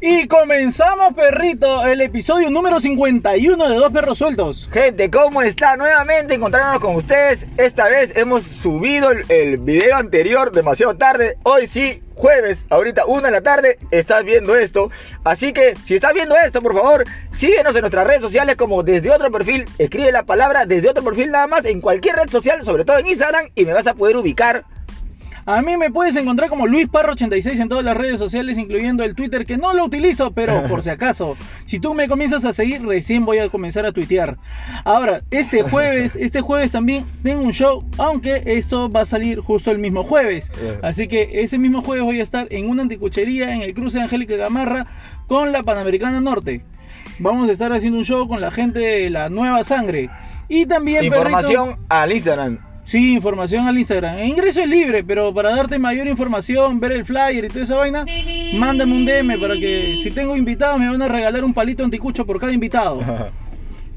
Y comenzamos, perrito, el episodio número 51 de Dos Perros Sueltos. Gente, ¿cómo está? Nuevamente encontrándonos con ustedes. Esta vez hemos subido el, video anterior demasiado tarde. Hoy sí, jueves, ahorita 1 de la tarde, estás viendo esto. Así que si estás viendo esto, por favor, síguenos en nuestras redes sociales como desde otro perfil. Escribe la palabra desde otro perfil nada más en cualquier red social, sobre todo en Instagram, y me vas a poder ubicar. A mí me puedes encontrar como Luis Parro86 en todas las redes sociales, incluyendo el Twitter, que no lo utilizo, pero por si acaso, si tú me comienzas a seguir, recién voy a comenzar a tuitear. Ahora, este jueves, este jueves también tengo un show, aunque esto va a salir justo el mismo jueves. Así que ese mismo jueves voy a estar en una anticuchería en el cruce Angélica Gamarra con la Panamericana Norte. Vamos a estar haciendo un show con la gente de la Nueva Sangre. Y también, Información al Instagram. Sí, información al Instagram. El ingreso es libre, pero para darte mayor información, ver el flyer y toda esa vaina, mándame un DM para que si tengo invitados me van a regalar un palito anticucho por cada invitado.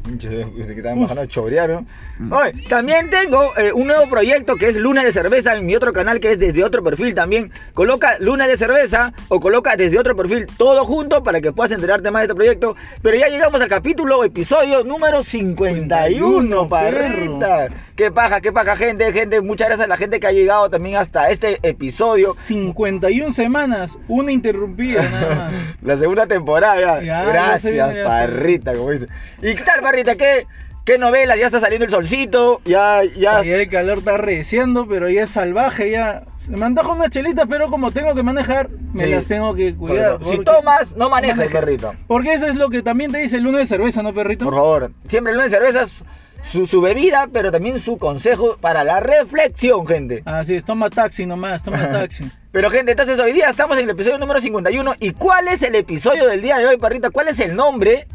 que están bajando a chorear, ¿no? Oye, también tengo eh, un nuevo proyecto que es Luna de Cerveza en mi otro canal que es desde otro perfil también. Coloca Luna de Cerveza o coloca desde otro perfil todo junto para que puedas enterarte más de este proyecto. Pero ya llegamos al capítulo, episodio número 51, perrita. Qué paja, qué paja, gente, gente. Muchas gracias a la gente que ha llegado también hasta este episodio. 51 semanas, una interrumpida nada más. la segunda temporada ya. gracias, parrita, como dice. ¿Y qué tal, parrita? ¿Qué, qué novela? Ya está saliendo el solcito, ya, ya. el calor está reciendo, pero ya es salvaje, ya. Me antoja una chelita, pero como tengo que manejar, me las tengo que cuidar. Si tomas, no manejes, perrito. Porque eso es lo que también te dice el lunes de cerveza, ¿no, perrito? Por favor, siempre el lunes de cerveza su, su, bebida, pero también su consejo para la reflexión, gente. Así es, toma taxi nomás, toma taxi. Pero gente, entonces hoy día estamos en el episodio número 51. ¿Y cuál es el episodio del día de hoy, perrita? ¿Cuál es el nombre?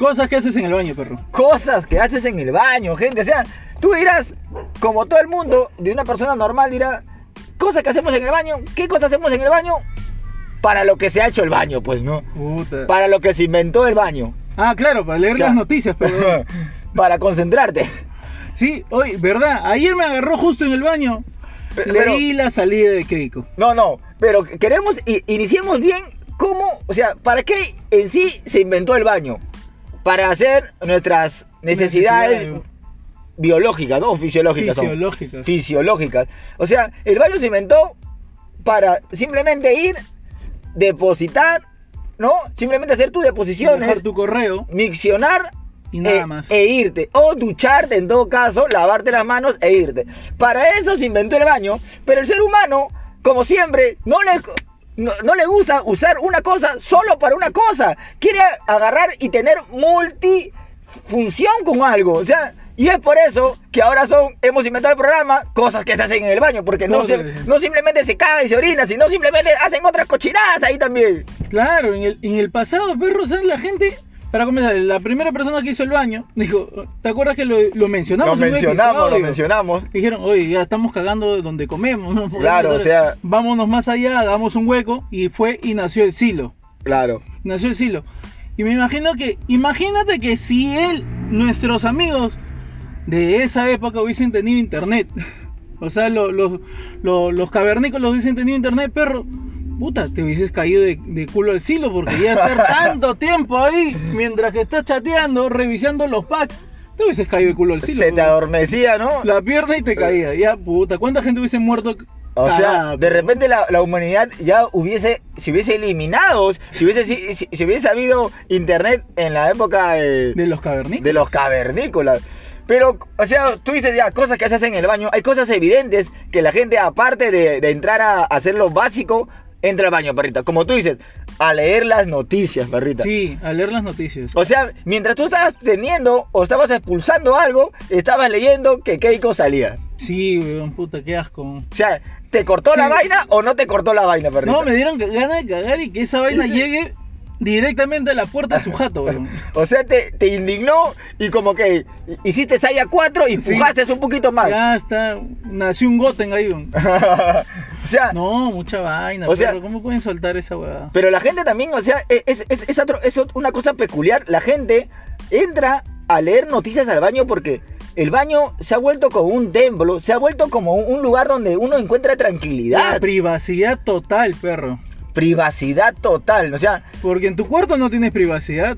Cosas que haces en el baño, perro. Cosas que haces en el baño, gente. O sea, tú dirás, como todo el mundo, de una persona normal dirá, cosas que hacemos en el baño. ¿Qué cosas hacemos en el baño? Para lo que se ha hecho el baño, pues, ¿no? Puta. Para lo que se inventó el baño. Ah, claro, para leer las noticias, pero... para concentrarte. Sí, hoy, ¿verdad? Ayer me agarró justo en el baño. Leí la salida de Keiko. No, no, pero queremos, iniciemos bien cómo, o sea, ¿para qué en sí se inventó el baño? Para hacer nuestras necesidades biológicas, ¿no? O fisiológicas. Fisiológicas. fisiológicas. O sea, el baño se inventó para simplemente ir, depositar, ¿no? Simplemente hacer tu deposición. Dejar tu correo. Miccionar y nada e, más. E irte. O ducharte en todo caso, lavarte las manos e irte. Para eso se inventó el baño. Pero el ser humano, como siempre, no le, no, le gusta usar una cosa solo para una cosa. Quiere agarrar y tener multifunción con algo. O sea, y es por eso que ahora son, hemos inventado el programa, cosas que se hacen en el baño, porque no, no simplemente se caga y se orina, sino simplemente hacen otras cochinadas ahí también. Claro, en el, en el pasado, perro, ¿sabes? La gente para comenzar, la primera persona que hizo el baño dijo, ¿te acuerdas que lo, mencionamos? Lo mencionamos, lo mencionamos. Dijeron, oye, ya estamos cagando donde comemos, ¿no? claro, o sea... Vámonos más allá, hagamos un hueco y fue y nació el silo. Claro. Nació el silo. Y me imagino que, imagínate que si él, nuestros amigos de esa época hubiesen tenido internet, o sea, los, los, los, los cavernícolas hubiesen tenido internet, perro, puta, te hubieses caído de, culo al silo porque ya estar tanto tiempo ahí mientras que estás chateando, revisando los packs. Te hubieses caído de culo al silo. Se te adormecía, ¿no? La pierna y te caía. Ya, puta, ¿cuánta gente hubiese muerto? O sea, de repente la, humanidad ya hubiese, si hubiese eliminado, si hubiese, si, hubiese habido internet en la época de, de los cavernícolas. De los cavernícolas. Pero, o sea, tú dices ya cosas que haces en el baño. Hay cosas evidentes que la gente, aparte de, de entrar a hacer lo básico, entra al baño, perrita. Como tú dices, a leer las noticias, perrita. Sí, a leer las noticias. O sea, mientras tú estabas teniendo o estabas expulsando algo, estabas leyendo que Keiko salía. Sí, weón, puta, qué asco. O sea, ¿te cortó la vaina o no te cortó la vaina, perrita? No, me dieron ganas de cagar y que esa vaina llegue directamente a la puerta de su jato, weón. o sea, te, te, indignó y como que hiciste saya 4 y empujaste un poquito más. Ya está, nació un Goten ahí, weón. o sea, no, mucha vaina, o sea, ¿cómo pueden soltar esa weá? Pero la gente también, o sea, es, es, es, es una cosa peculiar. La gente entra a leer noticias al baño porque el baño se ha vuelto como un templo, se ha vuelto como un lugar donde uno encuentra tranquilidad. La privacidad total, perro. Privacidad total. O sea, Porque en tu cuarto no tienes privacidad.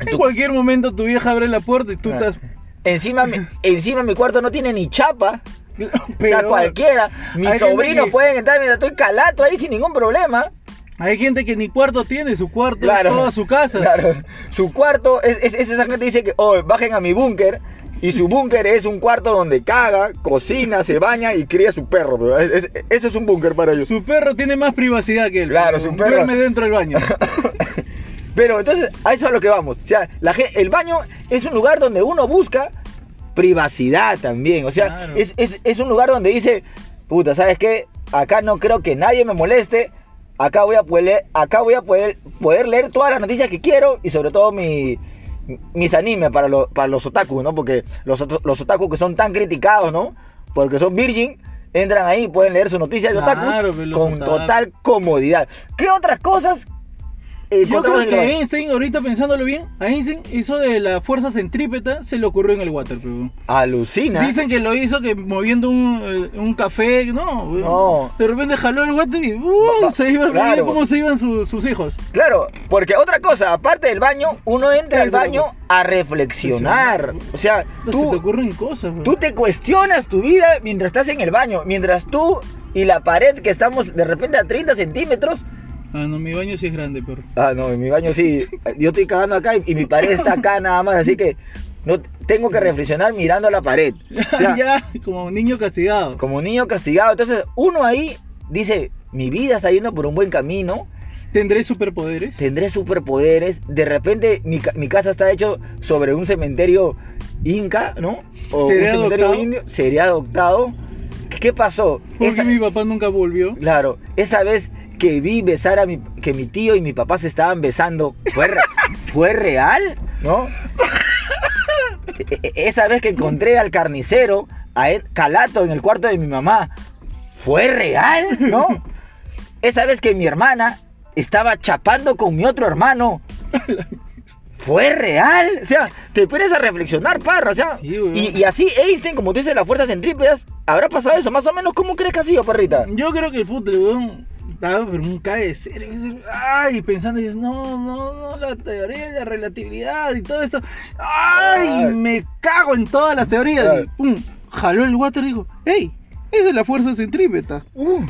En tu- cualquier momento tu vieja abre la puerta y tú estás. encima, mi, encima mi cuarto no tiene ni chapa. o sea, Pero cualquiera. Mis hay gente sobrinos que- pueden entrar mientras estoy calato ahí sin ningún problema. Hay gente que ni cuarto tiene, su cuarto Claro. es toda su casa. Claro, su cuarto, es, es- es esa gente dice que, oh, bajen a mi búnker. Y su búnker es un cuarto donde caga, cocina, se baña y cría su perro. pero es- es- ese es un búnker para ellos. Su perro tiene más privacidad que él. Claro, su perro- Duerme dentro del baño. Pero entonces, a eso es a lo que vamos. O sea, la el baño es un lugar donde uno busca privacidad también. O sea, Claro. es, es- es un lugar donde dice, puta, ¿sabes qué? Acá no creo que nadie me moleste. Acá voy a poder, leer- acá voy a poder, poder leer todas las noticias que quiero y sobre todo mi, mis animes para, los para los otakus, ¿no? Porque los, los otakus que son tan criticados, ¿no? Porque son virgin, entran ahí y pueden leer sus noticias de otakus Claro, los con otakus. total comodidad. ¿Qué otras cosas? Eh, Yo creo que baño? Einstein, ahorita pensándolo bien, a Einstein eso de la fuerza centrípeta se le ocurrió en el water, pero. Alucina. Dicen que lo hizo que moviendo un, eh, un café, no. No. De repente jaló el water y ¡uh! Va- se iba, claro. cómo se iban su- sus hijos. Claro, porque otra cosa, aparte del baño, uno entra al baño a reflexionar. O sea, No, se te tú, ocurren cosas, weón. tú te cuestionas tu vida mientras estás en el baño. Mientras tú y la pared que estamos de repente a 30 centímetros. Ah, no, mi baño sí es grande, perro. Ah, no, mi baño sí. Yo estoy cagando acá y, y mi pared está acá nada más. Así que no tengo que reflexionar mirando a la pared. O sea, ya, como niño castigado. como niño castigado. Entonces, uno ahí dice: Mi vida está yendo por un buen camino. ¿Tendré superpoderes? tendré superpoderes. De repente mi, ca- mi casa está hecho sobre un cementerio inca, ¿no? O ¿Seré un cementerio adoptado? indio. Sería adoptado. ¿Qué, qué pasó? Porque Esa- mi papá nunca volvió. Claro, esa vez que vi besar a mi, que mi tío y mi papá se estaban besando, ¿fue, re- ¿fue real? ¿No? E- e- esa vez que encontré al carnicero, a él, calato en el cuarto de mi mamá, ¿fue real? ¿No? Esa vez que mi hermana estaba chapando con mi otro hermano, ¿fue real? O sea, te pones a reflexionar, parra, o sea, Sí, y, y así Einstein, como tú dices, las fuerzas centrípetas, ¿habrá pasado eso? Más o menos, ¿cómo crees que ha sido, perrita? Yo creo que el fútbol, weón, estaba pero un cae Ay, pensando, dices, no, no, no, la teoría de la relatividad y todo esto. Ay, Ay. me cago en todas las teorías. Ay. Y pum, jaló el water y dijo, hey, esa es la fuerza centrípeta. Uh,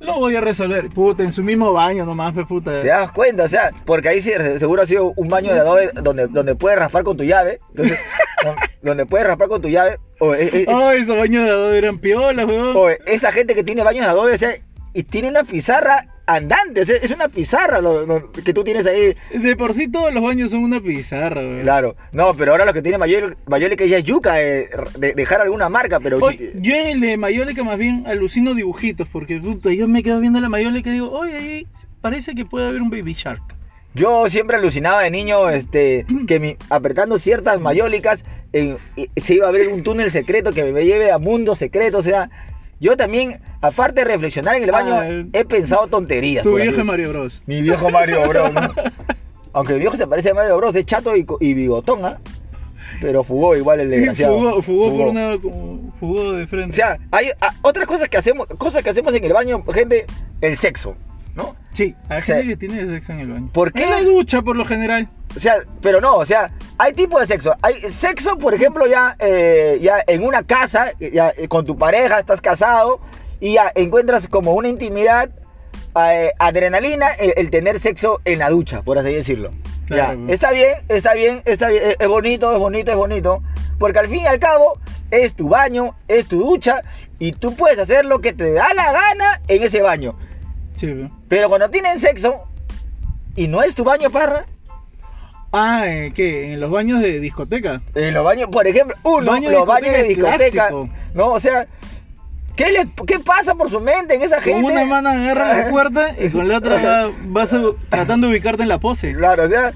Lo voy a resolver. Puta, en su mismo baño nomás, fe puta. ¿Te das cuenta? O sea, porque ahí sí, seguro ha sido un baño de adobe donde, donde puedes raspar con tu llave. Entonces, donde puedes raspar con tu llave. O, eh, eh, Ay, esos baños de adobe eran piolas, weón. o esa gente que tiene baños de adobe, o sea, y tiene una pizarra andante. es una pizarra lo- lo que tú tienes ahí. De por sí todos los baños son una pizarra, weón. Claro. No, pero ahora lo que tiene Mayole que ya es yuca, eh, de dejar alguna marca, pero... Oye, yo en el de Mayólica más bien alucino dibujitos, porque yo me quedo viendo la Mayólica y digo, oye, ahí parece que puede haber un Baby Shark. Yo siempre alucinaba de niño este, que mi- apretando ciertas mayólicas se iba a abrir un túnel secreto que me lleve a mundos secretos. O sea, yo también, aparte de reflexionar en el baño, Ah, he pensado tonterías. Tu viejo así- Mario Bros. Mi viejo Mario Bros. ¿no? Aunque mi viejo se parece a Mario Bros, es chato y, y bigotón, ¿ah? Pero fugó igual el desgraciado. Fugó, fugó por una. como- Fugó de frente. O sea, hay ah, otras cosas que hacemos, cosas que hacemos en el baño, gente, el sexo, ¿no? sí, hay o sea, gente que tiene sexo en el baño. ¿por qué? En la ducha, por lo general. O sea, pero no, o sea, hay tipos de sexo. Hay sexo, por ejemplo, ya, eh, ya en una casa, ya eh, con tu pareja, estás casado y ya encuentras como una intimidad, eh, adrenalina, el, el tener sexo en la ducha, por así decirlo. Claro. Ya, está bien, está bien, está bien, es- es bonito, es bonito, es bonito, porque al fin y al cabo es tu baño, es tu ducha y tú puedes hacer lo que te da la gana en ese baño. Sí. Pero cuando tienen sexo y no es tu baño, parra, Ah, ¿en ¿qué? ¿En los baños de discoteca? En los baños, por ejemplo, uno, Baño de los baños de discoteca discoteca. clásico. No, o sea, ¿qué, le, ¿qué pasa por su mente en esa Con gente? una mano agarra la puerta y con la otra va- vas a- tratando de ubicarte en la pose. Claro, o sea,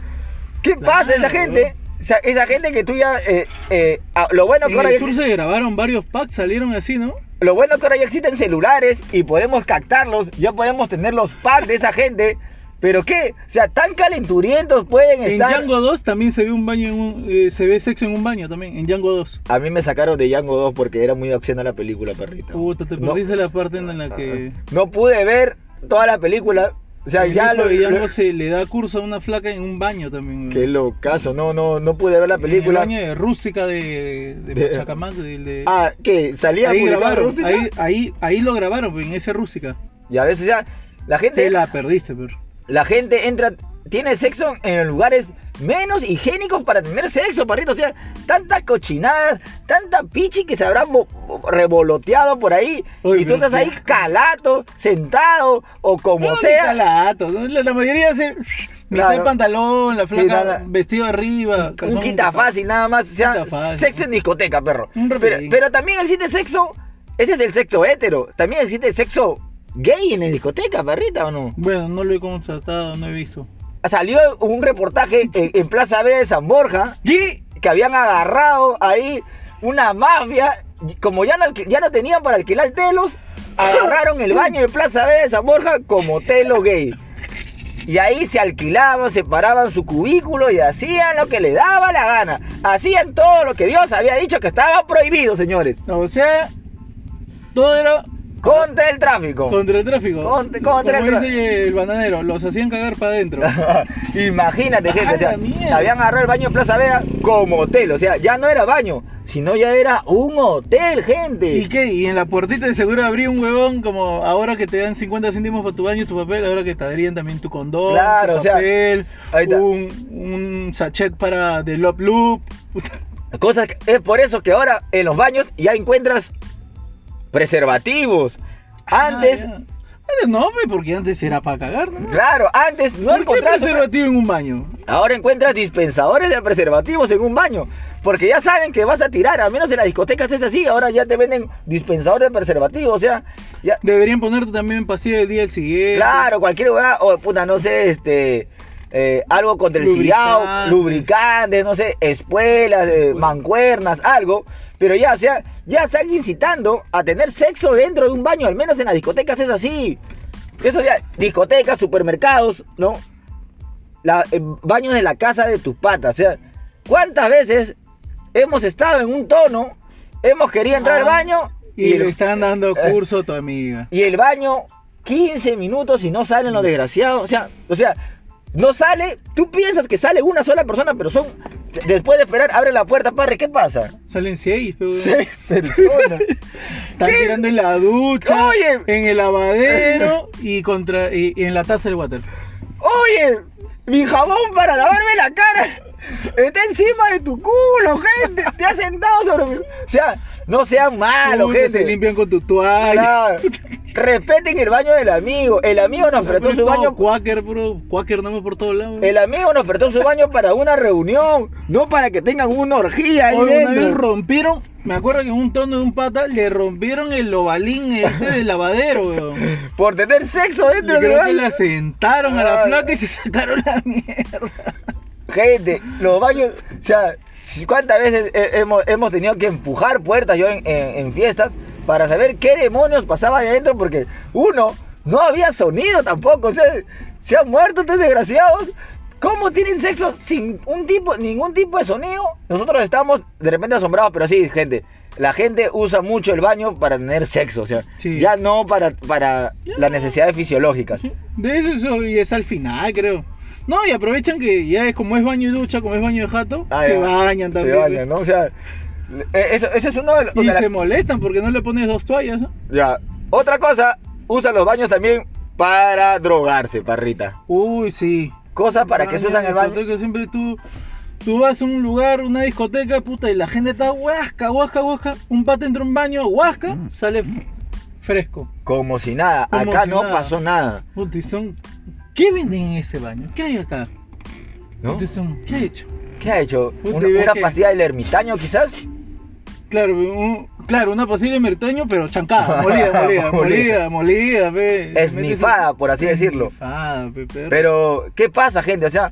¿qué pasa esa Claro, gente? O sea, esa gente que tú ya. eh, eh, ah, lo, bueno que En ahora el ya sur exi- se grabaron varios packs, salieron así, ¿no? Lo bueno que ahora ya existen celulares y podemos captarlos, ya podemos tener los packs de esa gente. Pero qué, o sea, tan calenturientos pueden En estar. Django 2 también se ve un baño, en un- eh, se ve sexo en un baño también, en Django 2. A mí me sacaron de Django 2 porque era muy acción la película, perrito. Puta, te No. perdiste la parte en la que... No pude ver toda la película. O sea, ya lo, se le da curso a una flaca en un baño también. Qué locazo, no, no, no pude ver la En película. el baño de Rústica de, de, De- Pachacamac, de- de- Ah, ¿qué? ¿Salía ahí grabaron, Rústica? ahí, ahí, ahí lo grabaron, pues, en ese Rústica. Y a veces ya, la gente, Te la perdiste, pero. la gente entra, tiene sexo en lugares menos higiénicos para tener sexo, parrito. O sea, tantas cochinadas, tanta pichi que se habrán bo- revoloteado por ahí. Y tú estás ahí calato, sentado, o como No, sea. calato. La, mayoría hace mitad Claro. de pantalón, la flaca vestido arriba. Un quita fácil, nada más. O sea, fácil. sexo en discoteca, perro. Pero, pero también existe sexo. Ese es el sexo hétero. También existe sexo gay en la discoteca, perrita, ¿o no? Bueno, no lo he constatado, no he visto. Salió un reportaje en, en Plaza B de San Borja ¿Qué? que habían agarrado ahí una mafia. y Como ya no, ya no tenían para alquilar telos, agarraron el baño de Plaza B de San Borja como telo gay. Y ahí se alquilaban, separaban su cubículo y hacían lo que les daba la gana. Hacían todo lo que Dios había dicho que estaba prohibido, señores. O sea, todo era Contra el tráfico. contra el tráfico. Contra- contra Como el dice el bananero, los hacían cagar para adentro. Imagínate, gente, o ¡A sea, habían agarrado el baño de Plaza Vega como hotel, o sea, ya no era baño, sino ya era un hotel, gente. ¿Y qué? Y en la puertita de seguro habría un huevón como ahora que te dan 50 céntimos para tu baño y tu papel, ahora que te darían también tu condón, Claro, tu o sea, papel, ahí está. un, un sachet para de Love Loop. Cosas que- es por eso que ahora en los baños ya encuentras preservativos. Antes, Ah. Antes no, pues, porque antes era para cagar, ¿no? claro, antes no ¿Por qué encontrabas. preservativo en un baño? Ahora encuentras dispensadores de preservativos en un baño. Porque ya saben que vas a tirar, al menos en las discotecas es así. Ahora ya te venden dispensadores de preservativos. O sea, ya, Deberían ponerte también pasilla de día al siguiente. Claro, cualquier lugar, o puta, no sé, este, eh, algo contra el ciriao, Lubricantes. no sé, espuelas, eh, mancuernas, algo. Pero ya, o sea, ya están incitando a tener sexo dentro de un baño, al menos en las discotecas es así. Eso ya, discotecas, supermercados, ¿no? La, eh, baños de la casa de tus patas, o sea, ¿cuántas veces hemos estado en un tono, hemos querido entrar al Ah, baño Y, el- le están dando curso a tu amiga. y el baño 15 minutos y no salen los desgraciados. O sea, o sea, no sale. Tú piensas que sale una sola persona, pero son. Después de esperar, abre la puerta, padre, ¿qué pasa? Salen seis, pero Seis personas. están tirando en la ducha, Oye. en el lavadero y contra y, y en la taza del water. Oye, mi jabón para lavarme la cara está encima de tu culo, gente. Te has sentado sobre mi. O sea, no sean malos, gente. Se limpian con tu toalla. Claro. Respeten el baño del amigo. El amigo nos prestó su baño Quaker, bro. Quaker no por todos lados. El amigo nos prestó su baño para una reunión, no para que tengan una orgía ahí Oye, una vez dentro. rompieron, me acuerdo que en un tono de un pata le rompieron el ovalín ese del lavadero, weón. Por tener sexo dentro del creo que baño. la sentaron a la flaca y se sacaron la mierda. Gente, los baños, o sea, ¿cuántas veces he- hemos, hemos tenido que empujar puertas yo en, en- en fiestas para saber qué demonios pasaba ahí adentro? Porque uno, no había sonido tampoco, o sea, se han muerto estos desgraciados. ¿Cómo tienen sexo sin un tipo, ningún tipo de sonido? Nosotros estamos de repente asombrados, pero sí, gente. La gente usa mucho el baño para tener sexo, o sea, Sí. ya no para, para Ya las no. necesidades fisiológicas. De eso, y es al final, creo. No, y aprovechan que ya es como es baño y ducha, como es baño de jato, Ah, se ya. bañan Se también. bañan, ¿no? O sea, eso, eso es uno de los... Y la- se molestan porque no le pones dos toallas. ¿no? Ya. Otra cosa, usan los baños también para drogarse, parrita. Uy, sí. Cosas para que se usan el baño. Siempre tú, tú vas a un lugar, una discoteca, puta, y la gente está huasca, huasca, huasca. Un pata entra a un baño, huasca, Mm. sale fresco. Como si nada. Como Acá si no nada. pasó nada. Puta, son- ¿Qué venden en ese baño? ¿Qué hay acá? ¿no? Puta, y son- ¿Qué ha hecho? ¿Qué ha hecho? Puta, ¿Una, que- pastilla del ermitaño quizás? Claro, un- claro, una pasilla de mertoño, pero chancada, molida, molida, molida, molida, pe. Esnifada, por así decirlo. Esnifada, pe, perro. Pero, ¿qué pasa, gente? O sea,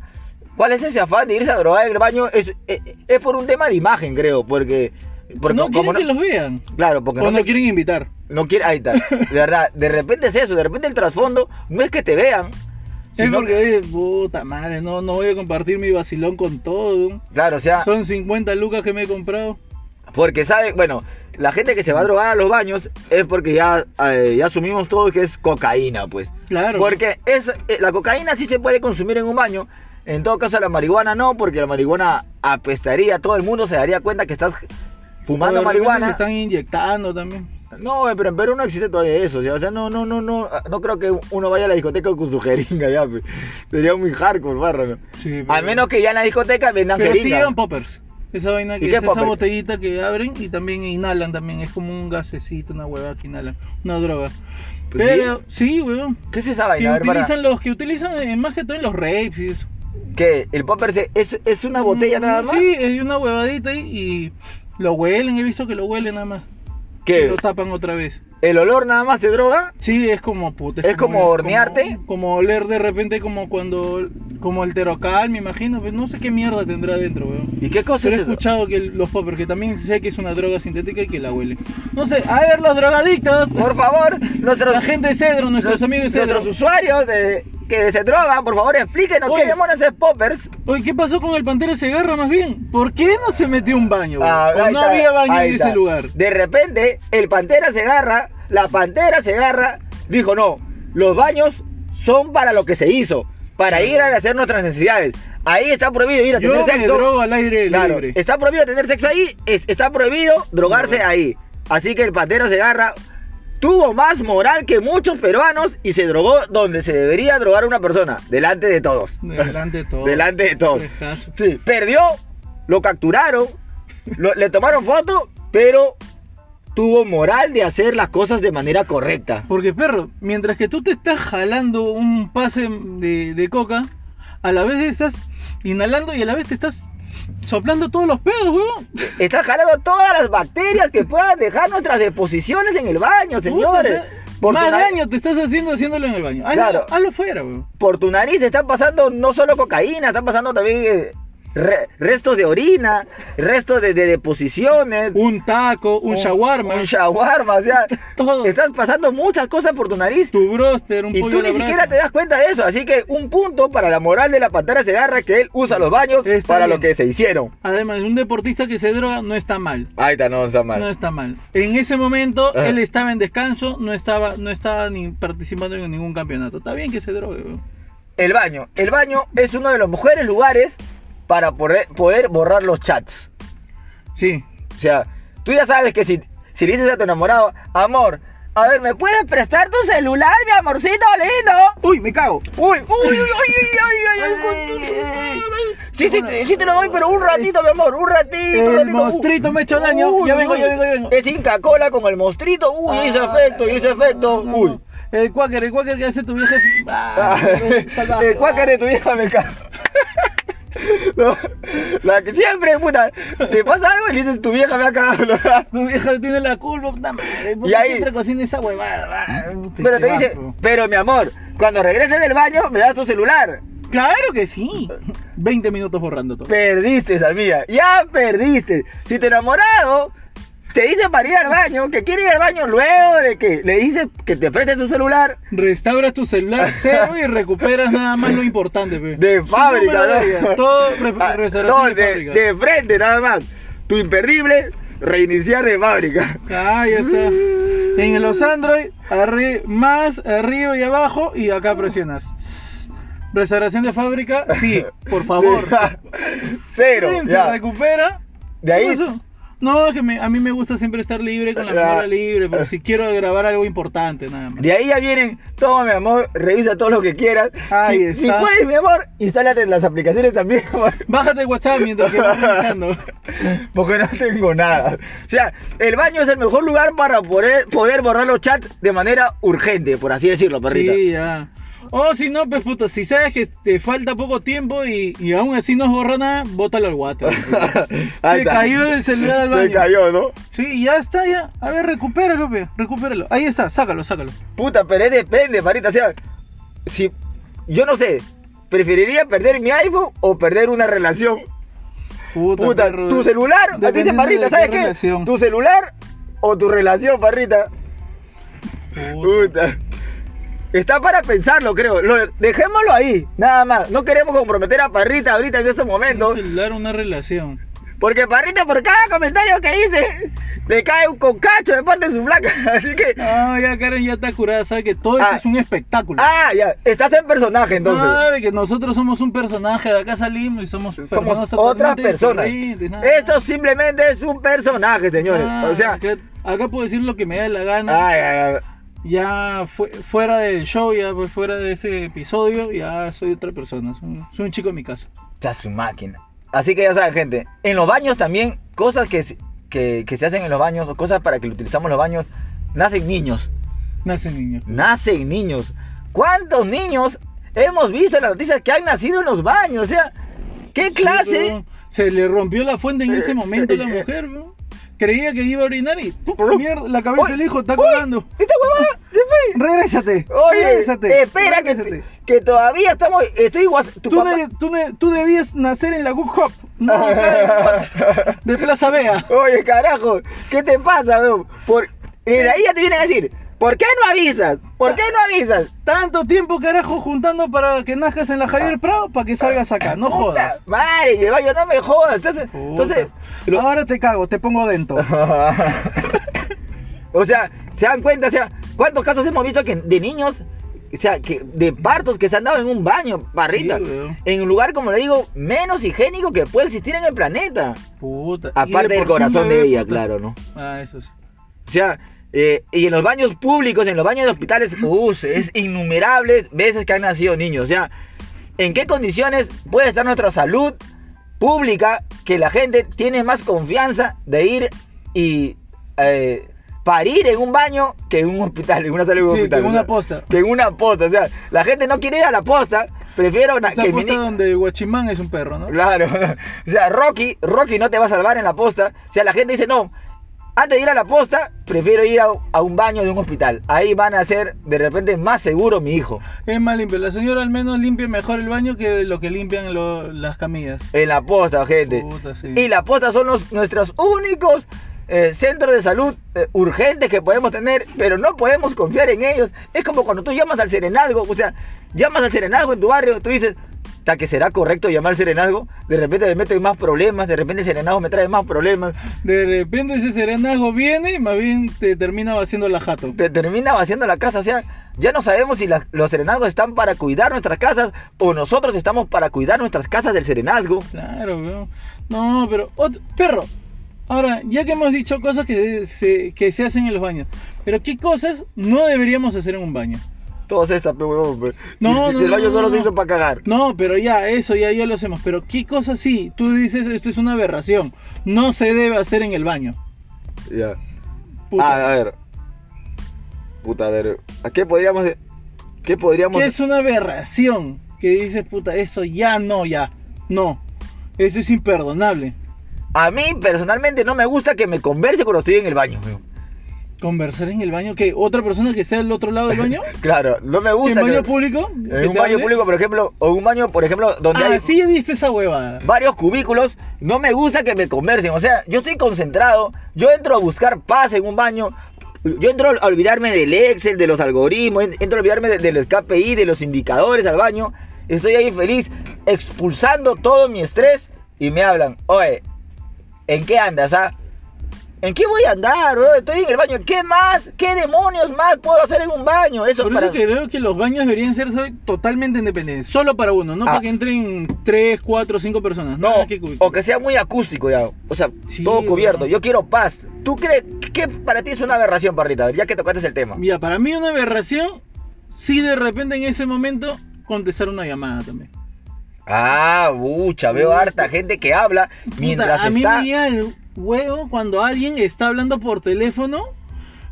¿cuál es ese afán de irse a drogar en el baño? Es, es, es por un tema de imagen, creo, porque... porque no quieren que los vean. Claro, porque O no, no quieren invitar. no quiere... Ahí está. De verdad, de repente es eso, de repente el trasfondo no es que te vean. Es sino porque, que- puta madre, no, no voy a compartir mi vacilón con todo. Claro, o sea, Son 50 lucas que me he comprado. Porque saben, bueno, la gente que se va a drogar a los baños es porque ya, eh, ya asumimos todo que es cocaína, pues. Claro. Porque es, eh, la cocaína sí se puede consumir en un baño. En todo caso, la marihuana no, porque la marihuana apestaría. Todo el mundo se daría cuenta que estás fumando repente marihuana. Se están inyectando también. No, eh, pero en Perú no existe todavía eso. O sea, no, no, no, no. No creo que uno vaya a la discoteca con su jeringa ya. pues. Sería muy hardcore, barra. Sí, A pero- menos que ya en la discoteca vendan Pero sí jeringa. llevan poppers. Esa vaina ¿Y que es esa botellita que abren y también inhalan también. Es como un gasecito, una hueva que inhalan. Una droga. Pues Pero sí, weón. ¿Qué es esa Que vaina? Ver, para- utilizan los que utilizan eh, más que todo en los rapes y eso. ¿Qué? ¿El popper se- es, es una botella Mm, nada más? Sí, es una huevadita ahí y lo huelen, he visto que lo huelen nada más. Y ¿Qué? lo tapan otra vez. ¿El olor nada más te droga? Sí, es como puta. ¿Es como hornearte? Como, como oler de repente como cuando. Como el terocal, me imagino. Pues no sé qué mierda tendrá dentro, weón. ¿Y qué cosa Pero he es eso? escuchado que el- los poppers, que también sé que es una droga sintética y que la huelen. No sé, a ver, los drogadictos. Por favor, nuestros, La gente de Cedro, nuestros nos- amigos de Cedro. nuestros usuarios de- que se drogan, por favor, explíquenos Oye. qué demonios es poppers. Oye, ¿qué pasó con el Pantera Segarra más bien? ¿Por qué no se metió un baño? weón? Ah, ¿O ahí no está, había baño ahí en está. ese lugar? De repente, el pantera se agarra, la pantera se agarra, dijo no, los baños son para lo que se hizo, para ir a hacer nuestras necesidades. Ahí está prohibido ir a Yo tener me sexo. drogo al aire Claro, libre. está prohibido tener sexo ahí, es- está prohibido drogarse Drogar. ahí. Así que el pantera se agarra. Tuvo más moral que muchos peruanos y se drogó donde se debería drogar una persona, delante de todos. Delante de todo. Delante de todos. Sí, perdió, lo capturaron, lo- le tomaron foto, pero tuvo moral de hacer las cosas de manera correcta. Porque, perro, mientras que tú te estás jalando un pase de, de coca, a la vez estás inhalando y a la vez te estás soplando todos los pedos, weón. Está jalando todas las bacterias que puedan dejar nuestras deposiciones en el baño, señores. Por tu, Más daño te estás haciendo haciéndolo en el baño. Hazlo, Claro. hazlo fuera, weón. por tu nariz están pasando no solo cocaína, están pasando también eh, re- restos de orina, restos de, de deposiciones. Un taco, un, shawarma, Un shawarma, o sea, todo. estás pasando muchas cosas por tu nariz. Tu broster, un Y pollo tú ni siquiera te das cuenta de eso, así que un punto para la moral de la pantera segarra que él usa los baños Está para bien. lo que se hicieron. Además, un deportista que se droga no está mal. Ahí está, no está No mal. está mal. En ese momento Ajá. él estaba en descanso, no estaba, no estaba ni participando en ningún campeonato. Está bien que se drogue, weón. El baño. El baño es uno de los mejores lugares para poder, poder borrar los chats. Sí. O sea, tú ya sabes que si, si le dices a tu enamorado, amor, a ver, ¿me puedes prestar tu celular, mi amorcito lindo? Uy, me cago. Uy, uy, uy, uy, uy, uy, uy, Sí, sí, sí, sí te lo doy, pero un ratito, mi amor, un ratito, un El ratito. monstruito me ha hecho daño. Uy, Ya vengo, uy. ya vengo, ya vengo. Es Inca Cola con el monstruito, uy, ese Ah, efecto, y ese efecto, uy. El cuáquer, el cuáquer que hace tu vieja. Ah, el cuáquer de tu vieja me cago. No, la que siempre, puta, te pasa algo y le dices, tu vieja me ha cagado. Tu vieja tiene la culpa, puta madre. ¿por Y ahí- siempre cocina esa huevada. Ah, Pero te dice, pero mi amor, cuando regreses del baño me das tu celular. Claro que sí. 20 minutos borrando todo. Perdiste, amiga, ya perdiste. Si tu enamorado te dice para ir al baño, que quiere ir al baño luego de que le dices que te preste tu celular, Restauras tu celular cero y recuperas nada más lo importante, pe. de fábrica, ¿no? Todo Ah, no, de, de, fábrica. de frente nada más. Tu imperdible, reiniciar de fábrica. Ahí está. En los Android, arri- más arriba y abajo y acá presionas. Restauración de fábrica, sí, por favor. Cero. Se ya. recupera. De ahí, Eso. No, es que me- a mí me gusta siempre estar libre, con la memoria libre, pero si quiero grabar algo importante, nada más. de ahí ya vienen, toma mi amor, revisa todo lo que quieras. Ahí si, está. si puedes, mi amor, instálate en las aplicaciones también, amor, Bájate el WhatsApp mientras que vas revisando. porque no tengo nada. O sea, el baño es el mejor lugar para poder, poder borrar los chats de manera urgente, por así decirlo, perrita. Sí, ya. O si no, pues puta, si sabes que te falta poco tiempo y, y aún así no has borrado nada, bótalo al water. Ahí Se está. cayó el celular al baño. Se cayó, ¿no? Sí, ya está, ya. A ver, recupéralo, pe, recupéralo. Ahí está, sácalo, sácalo. Puta, pero es depende, Marita. O sea, si. Yo no sé. ¿Preferiría perder mi iPhone o perder una relación? Puta, Puta, perro. tu celular. A ti Parrita, ¿sabes qué qué? relación. Tu celular o tu relación, Parrita. Puta. Puta. Está para pensarlo, creo. Lo- dejémoslo ahí, nada más. No queremos comprometer a Parrita ahorita en estos momentos. celular, una relación. Porque Parrita, por cada comentario que dice, le cae un concacho de parte de su flaca. Así que. Ah, ya Karen ya está curada, sabe que todo esto Ah. es un espectáculo. Ah, ya. Estás en personaje entonces. Sabe que nosotros somos un personaje, de acá salimos y somos Somos personas otras personas. Esto simplemente es un personaje, señores. Ah, o sea. acá, acá puedo decir lo que me da la gana. Ay, ay, ay. Ya fue, fuera del show, ya fuera de ese episodio, ya soy otra persona. Soy, un- soy un chico de mi casa. Está su máquina. Así que ya saben, gente. En los baños también, cosas que, se- que, que se hacen en los baños, o cosas para que lo utilizamos en los baños, nacen niños. Nace niño. Nacen niños. ¿Cuántos niños hemos visto en las noticias que han nacido en los baños? O sea, ¿qué clase? se le rompió la fuente en ese Eh, momento a la eh, mujer, ¿no? Creía que iba a orinar y mierda, la cabeza del hijo está uy, colgando. ¿Esta huevada? ¿Qué fue? Regrésate. Oye, regrésate. espera que, regrésate. que todavía estamos. Estoy igual. Tu Tú, papá- de- tú, de- tú debías nacer en la Good Hop, no acá de Plaza Vea. Oye, carajo, ¿qué te pasa, weón? Por... Y de ahí ya te vienen a decir, ¿por qué no avisas? ¿Por qué no avisas? Tanto tiempo, carajo, juntando para que nazcas en la Javier Prado para que salgas acá. No jodas. Madre, baño no me jodas. Entonces, entonces. Ahora te cago, te pongo dentro. o sea, se dan cuenta, o sea, ¿cuántos casos hemos visto que de niños, o sea, que de partos que se han dado en un baño, barrita, Sí, en un lugar, como le digo, menos higiénico que puede existir en el planeta? Puta. Aparte de del sí corazón de ella, puta. claro, ¿no? Ah, eso sí. O sea, eh, y en los baños públicos, en los baños de hospitales, uh, es innumerables veces que han nacido niños. O sea, ¿en qué condiciones puede estar nuestra salud pública que la gente tiene más confianza de ir y eh, parir en un baño que en un hospital, en una sala de un Sí, hospital? que en una posta. Que en una posta. O sea, la gente no quiere ir a la posta, prefiero na- Esa que posta mi donde Guachimán es un perro, ¿no? Claro. O sea, Rocky, Rocky no te va a salvar en la posta. O sea, la gente dice, no, antes de ir a la posta, prefiero ir a, a un baño de un hospital. Ahí van a ser de repente más seguro mi hijo. Es más limpio. La señora al menos limpia mejor el baño que lo que limpian lo- las camillas. En la posta, gente. Puta, sí. Y la posta son los, nuestros únicos eh, centros de salud eh, urgentes que podemos tener, pero no podemos confiar en ellos. Es como cuando tú llamas al serenazgo, o sea, llamas al serenazgo en tu barrio, tú dices, ¿ta que será correcto llamar serenazgo? De repente me meto en más problemas, de repente el serenazgo me trae más problemas. De repente ese serenazgo viene y más bien te termina vaciando la jato. te termina vaciando la casa. O sea, ya no sabemos si la- los serenazgos están para cuidar nuestras casas o nosotros estamos para cuidar nuestras casas del serenazgo. Claro, weón. No, pero. ot- perro. Ahora, ya que hemos dicho cosas que se, que se hacen en los baños, pero ¿qué cosas no deberíamos hacer en un baño? Todos estas, pe huevón, pe. No, si, no, si el no, baño no, solo se no. hizo para cagar. No, pero ya, eso ya, ya lo hacemos. Pero ¿qué cosas sí? Tú dices, esto es una aberración. No se debe hacer en el baño. Ya. Puta. Ah, a ver. Puta, a ver. ¿A qué podríamos. ¿Qué podríamos.? ¿Qué es una aberración? Que dices, puta, eso ya no, ya. No. Eso es imperdonable. A mí personalmente no me gusta que me converse cuando estoy en el baño. weón. ¿Conversar en el baño? ¿Qué? ¿Otra persona que sea al otro lado del baño? Claro, no me ¿En gusta. baño que- público? ¿Que En un baño hable? público, por ejemplo, o un baño, por ejemplo, donde Ah, hay sí, viste esa huevada. varios cubículos, no me gusta que me conversen. O sea, yo estoy concentrado, yo entro a buscar paz en un baño, yo entro a olvidarme del Excel, de los algoritmos, en- entro a olvidarme de- del KPI, de los indicadores al baño. Estoy ahí feliz, expulsando todo mi estrés y me hablan, oye, ¿en qué andas, ah? ¿En qué voy a andar, bro? Estoy en el baño. ¿Qué más? ¿Qué demonios más puedo hacer en un baño? Eso Por para... eso que creo que los baños deberían ser totalmente independientes. Solo para uno, no Ah. para que entren 3, 4, 5 personas. No, que o que sea muy acústico ya. O sea, Sí, todo cubierto. Yo quiero paz. ¿Tú crees que para ti es una aberración, Parrita? Ya que tocaste el tema. Mira, para mí una aberración, sí de repente en ese momento contestar una llamada también. Ah, bucha, veo harta gente que habla mientras Puta, a mí está. me llega el huevo cuando alguien está hablando por teléfono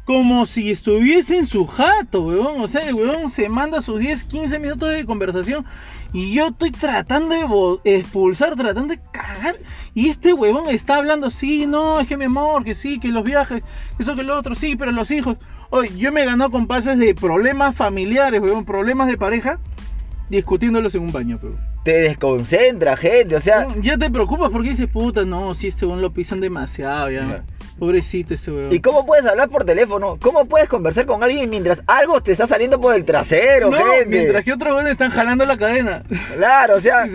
como si estuviese en su jato, weón. O sea, el weón se manda sus 10, 15 minutos de conversación y yo estoy tratando de expulsar, tratando de cagar. Y este huevón está hablando, sí, no, es que mi amor, que sí, que los viajes, eso, que lo otro, sí, pero los hijos. Oye, yo me ganó con pases de problemas familiares, weón, problemas de pareja, discutiéndolos en un baño, weón. Te desconcentra, gente. O sea, Ya te preocupas porque dices, puta, no, si este weón lo pisan demasiado, ya. Pobrecito ese weón. ¿y cómo puedes hablar por teléfono? ¿Cómo puedes conversar con alguien mientras algo te está saliendo por el trasero, no, gente? mientras que otros weones están jalando la cadena. Claro, o sea,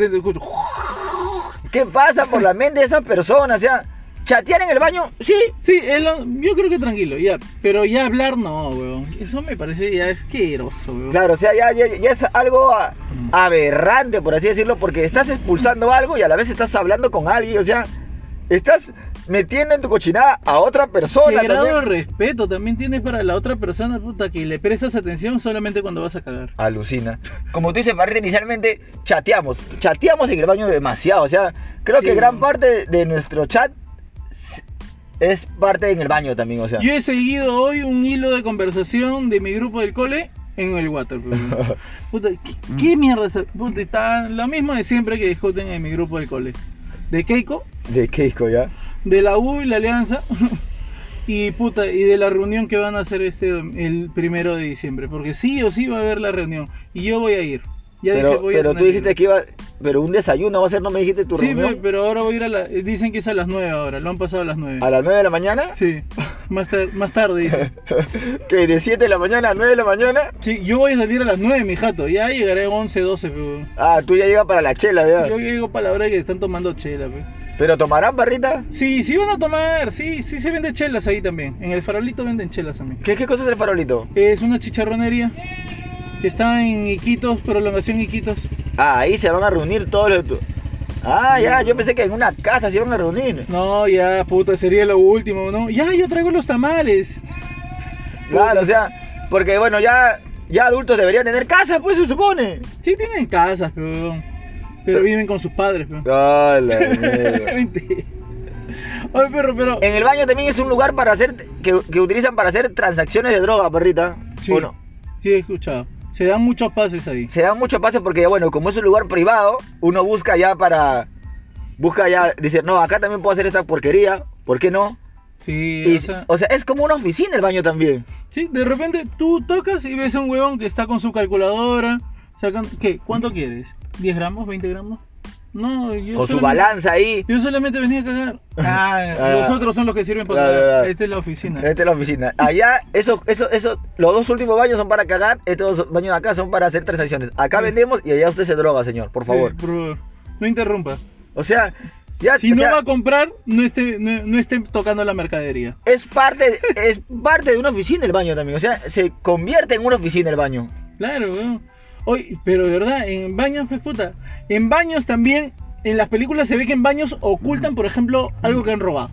¿Qué pasa por la mente de esas personas? O sea, chatear en el baño, sí. Sí, lo- yo creo que tranquilo, ya. Pero ya hablar no, weón. Eso me parece ya asqueroso, weón. Claro, o sea, ya, ya, ya es algo a- Mm. aberrante, por así decirlo, porque estás expulsando algo y a la vez estás hablando con alguien, o sea, estás metiendo en tu cochinada a otra persona. ¿Qué grado de respeto también tienes para la otra persona, puta, que le prestas atención solamente cuando vas a cagar? Alucina. Como tú dices, Farrita, inicialmente chateamos. Chateamos en el baño demasiado. O sea, creo que Sí. gran parte de nuestro chat es parte en el baño también. O sea, Yo he seguido hoy un hilo de conversación de mi grupo del cole en el water. pues. Puta, ¿qué, qué mierda? está? Puta, está lo mismo de siempre que discuten en mi grupo del cole. De Keiko, de Keiko ya. de la U y la Alianza. Y puta, y de la reunión que van a hacer este el primero de diciembre. Porque sí o sí va a haber la reunión. Y yo voy a ir. Ya dije, Pero, voy a pero tú dijiste que iba. Pero un desayuno va a ser, no me dijiste tu Sí, reunión. pe- pero ahora voy a ir a la. Dicen que es a las 9 ahora. Lo han pasado a las 9. A las 9 de la mañana. Sí, más, tar- más tarde dice. que de 7 de la mañana a 9 de la mañana. Sí, yo voy a salir a las 9, mi jato. Ya llegaré a 11, 12, pe. Ah, tú ya llegas para la chela, ya. Yo llego para la hora que están tomando chela, pe. Pero tomarán barrita. Sí, sí van a tomar, sí, sí se venden chelas ahí también. En el farolito venden chelas también. ¿Qué, qué cosa es el farolito? Es una chicharronería que está en Iquitos, prolongación Iquitos. Ah, ahí se van a reunir todos los. Ah, ya, yo pensé que en una casa se iban a reunir. No, ya, puta, sería lo último, ¿no? Ya, yo traigo los tamales. Claro, o sea, porque bueno, ya, ya adultos deberían tener casa, pues se supone. Sí tienen casas, pero, pero viven con sus padres, pero. Ah. Oye, perro, pero... En el baño también es un lugar para hacer que, que utilizan para hacer transacciones de droga, perrita. Sí, ¿O no? sí he escuchado. Se dan muchos pases ahí. Se dan mucho pase porque bueno, como es un lugar privado, uno busca ya para busca ya dice, "No, acá también puedo hacer esta porquería, ¿por qué no?" Sí, Y, o sea, o sea, es como una oficina el baño también. sí, de repente tú tocas y ves a un huevón que está con su calculadora, sacan, ¿qué? ¿Cuánto quieres? ¿10 gramos? ¿20 gramos? No, yo Con su balanza ahí. Yo solamente venía a cagar. Ah, Ah. los otros son los que sirven para Claro, cagar. claro. Esta es la oficina. Esta es la oficina. Allá, eso, eso, eso, los dos últimos baños son para cagar, estos dos baños de acá son para hacer transacciones. Acá Sí. vendemos y allá usted se droga, señor, por favor. Sí, por favor. No interrumpa. O sea, ya Si no sea, va a comprar, no esté, no, no esté tocando la mercadería. es parte, es parte de una oficina el baño también. O sea, se convierte en una oficina el baño. Claro, weón. Oye, pero de verdad, en baños, pues puta. En baños también, en las películas se ve que en baños ocultan, por ejemplo, algo que han robado.